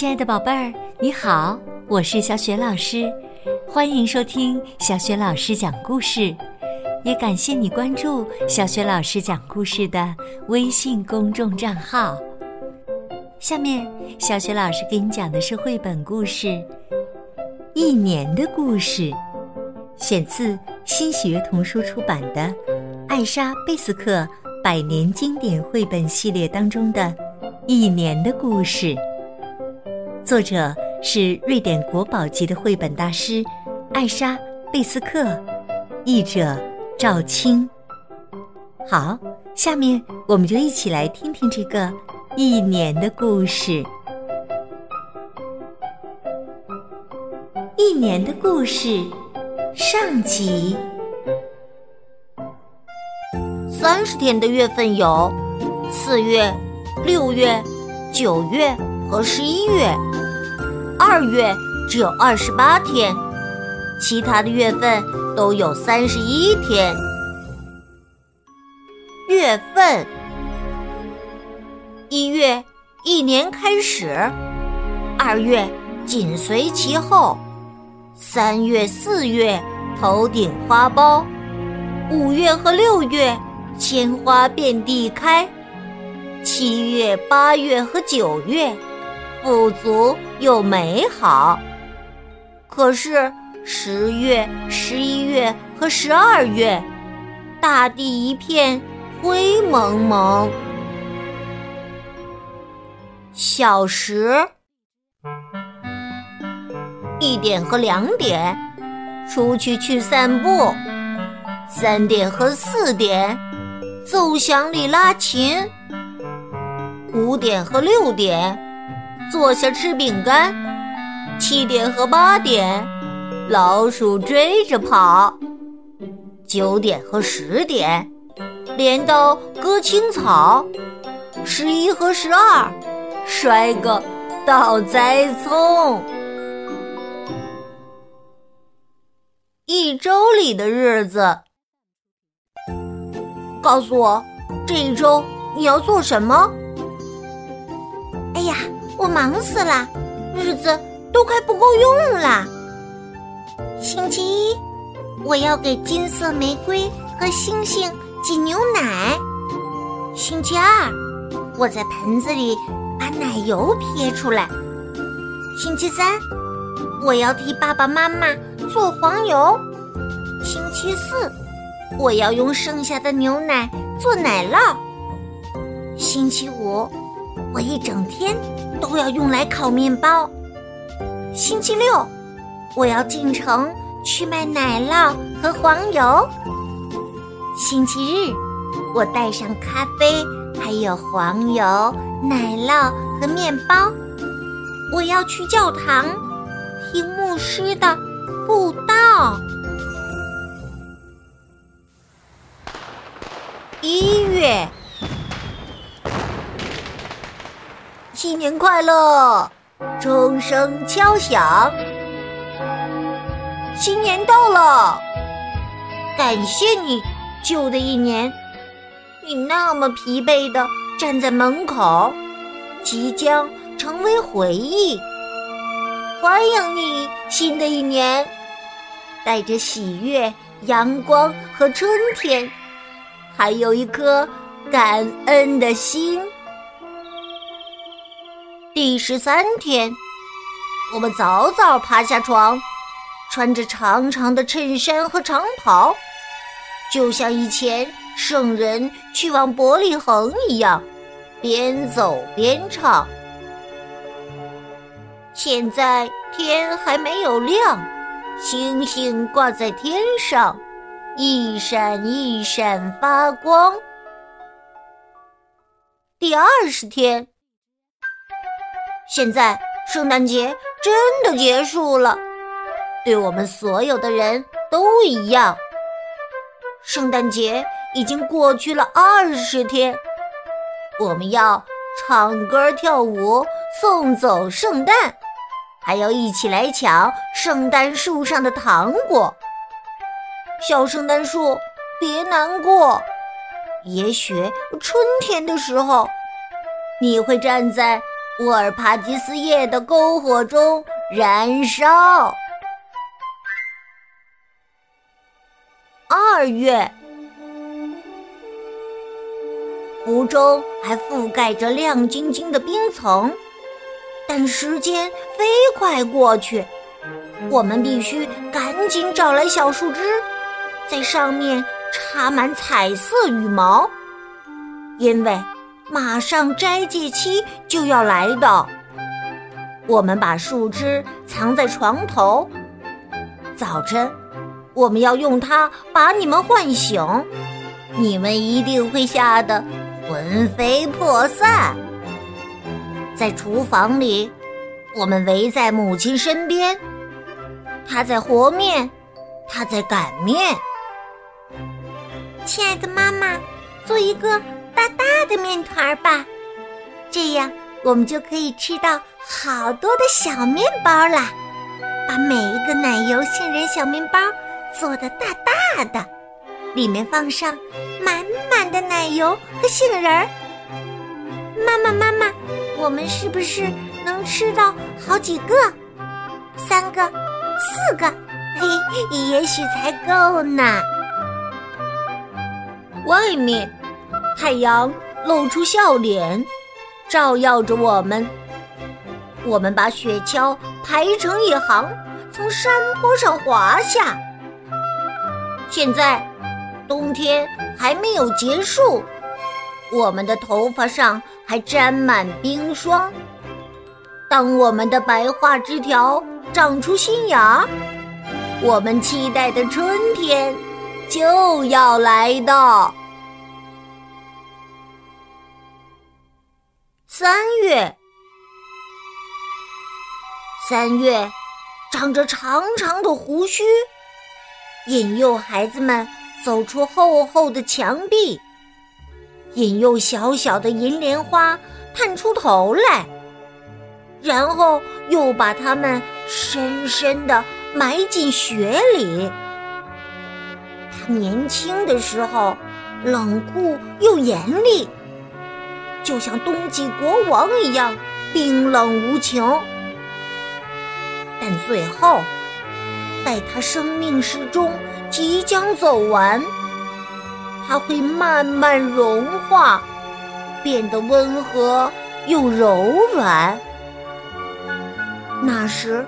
亲爱的宝贝儿，你好，我是小雪老师，欢迎收听小雪老师讲故事，也感谢你关注小雪老师讲故事的微信公众账号。下面，小雪老师给你讲的是绘本故事《一年的故事》，选自新喜悦童书出版的《艾莎·贝斯克百年经典绘本系列》当中的《一年的故事》。作者是瑞典国宝级的绘本大师艾莎·贝斯克，译者赵青。好，下面我们就一起来听听这个一年的故事。一年的故事上集。三十天的月份有四月、六月、九月和十一月。二月只有二十八天，其他的月份都有三十一天。月份：一月，一年开始；二月，紧随其后；三月、四月，头顶花苞；五月和六月，鲜花遍地开；七月、八月和九月。富足又美好，可是十月、十一月和十二月，大地一片灰蒙蒙。小时，一点和两点，出去去散步；三点和四点，奏响里拉琴；五点和六点。坐下吃饼干，七点和八点，老鼠追着跑；九点和十点，镰刀割青草；十一和十二，摔个倒栽葱。一周里的日子，告诉我，这一周你要做什么？哎呀！我忙死了，日子都快不够用了。星期一，我要给金色玫瑰和星星挤牛奶。星期二，我在盆子里把奶油撇出来。星期三，我要替爸爸妈妈做黄油。星期四，我要用剩下的牛奶做奶酪。星期五。我一整天都要用来烤面包。星期六，我要进城去卖奶酪和黄油。星期日，我带上咖啡，还有黄油、奶酪和面包。我要去教堂听牧师的布道。一月。新年快乐！钟声敲响，新年到了。感谢你，旧的一年，你那么疲惫的站在门口，即将成为回忆。欢迎你，新的一年，带着喜悦、阳光和春天，还有一颗感恩的心。第十三天，我们早早爬下床，穿着长长的衬衫和长袍，就像以前圣人去往伯利恒一样，边走边唱。现在天还没有亮，星星挂在天上，一闪一闪发光。第二十天。现在圣诞节真的结束了，对我们所有的人都一样。圣诞节已经过去了二十天，我们要唱歌跳舞送走圣诞，还要一起来抢圣诞树上的糖果。小圣诞树，别难过，也许春天的时候，你会站在。沃尔帕吉斯叶的篝火中燃烧。二月，湖中还覆盖着亮晶晶的冰层，但时间飞快过去，我们必须赶紧找来小树枝，在上面插满彩色羽毛，因为马上斋戒期就要来到。我们把树枝藏在床头，早晨。我们要用它把你们唤醒，你们一定会吓得魂飞魄散。在厨房里，我们围在母亲身边，她在和面，她在擀面。亲爱的妈妈，做一个大大的面团吧，这样我们就可以吃到好多的小面包啦。把每一个奶油杏仁小面包。做的大大的，里面放上满满的奶油和杏仁儿。妈妈，妈妈，我们是不是能吃到好几个？三个、四个，嘿，也许才够呢。外面，太阳露出笑脸，照耀着我们。我们把雪橇排成一行，从山坡上滑下。现在，冬天还没有结束，我们的头发上还沾满冰霜。当我们的白桦枝条长出新芽，我们期待的春天就要来到。三月，三月，长着长长的胡须。引诱孩子们走出厚厚的墙壁，引诱小小的银莲花探出头来，然后又把它们深深的埋进雪里。他年轻的时候冷酷又严厉，就像冬季国王一样冰冷无情，但最后。在他生命时钟即将走完，他会慢慢融化，变得温和又柔软。那时，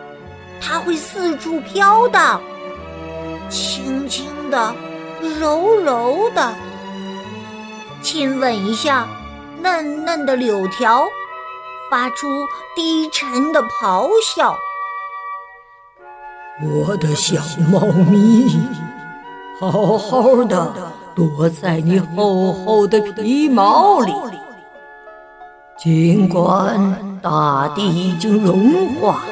他会四处飘荡，轻轻的、柔柔的，亲吻一下嫩嫩的柳条，发出低沉的咆哮。我的小猫咪，好好的躲在你厚厚的皮毛里。尽管大地已经融化，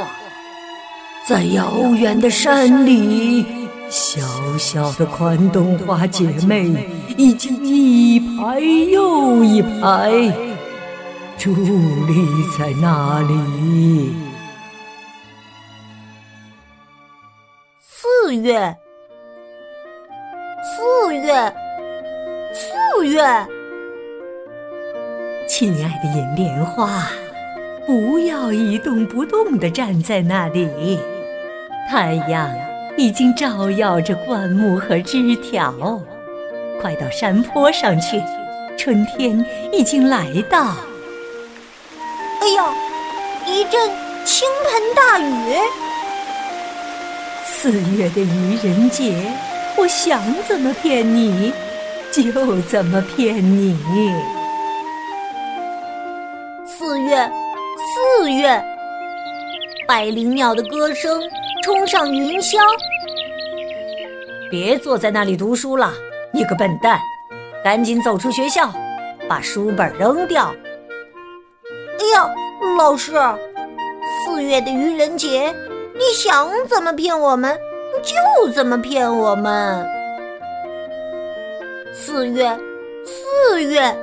在遥远的山里，小小小的宽冬花姐妹已经一排又一排伫立在那里。四月，四月，四月，亲爱的银莲花，不要一动不动地站在那里。太阳已经照耀着灌木和枝条，快到山坡上去，春天已经来到。哎呀，一阵倾盆大雨。四月的愚人节，我想怎么骗你，就怎么骗你。四月，四月，百灵鸟的歌声冲上云霄。别坐在那里读书了，你个笨蛋！赶紧走出学校，把书本扔掉。哎呀，老师，四月的愚人节。你想怎么骗我们，就怎么骗我们。四月，四月，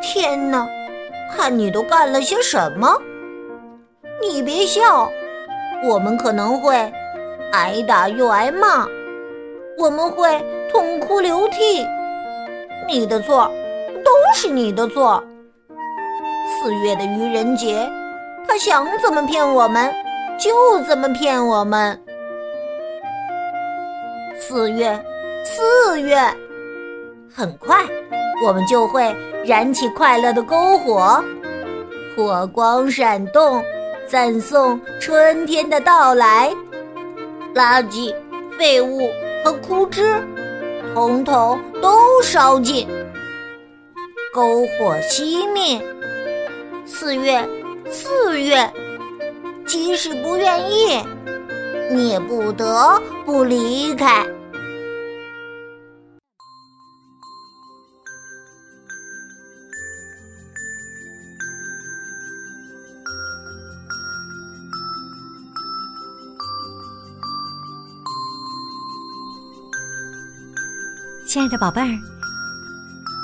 天哪！看你都干了些什么！你别笑，我们可能会挨打又挨骂，我们会痛哭流涕。你的错，都是你的错。四月的愚人节，他想怎么骗我们，就怎么骗我们。四月，四月，很快，我们就会燃起快乐的篝火，火光闪动，赞颂春天的到来。垃圾、废物和枯枝，统统都烧尽。篝火熄灭，四月，四月，即使不愿意，你也不得不离开。亲爱的宝贝儿，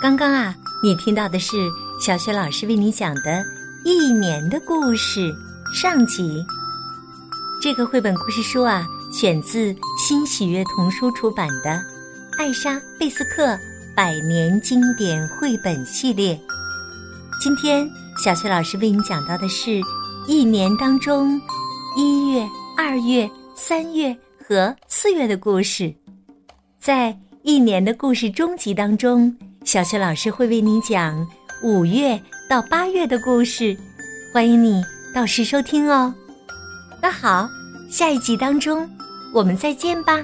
刚刚啊，你听到的是小雪老师为你讲的《一年的故事》上集。这个绘本故事书啊，选自新喜悦童书出版的《艾莎·贝斯克百年经典绘本系列》。今天，小雪老师为你讲到的是一年当中一月、二月、三月和四月的故事，在。一年的故事终集当中，小雪老师会为你讲五月到八月的故事，欢迎你到时收听哦。那好，下一集当中我们再见吧。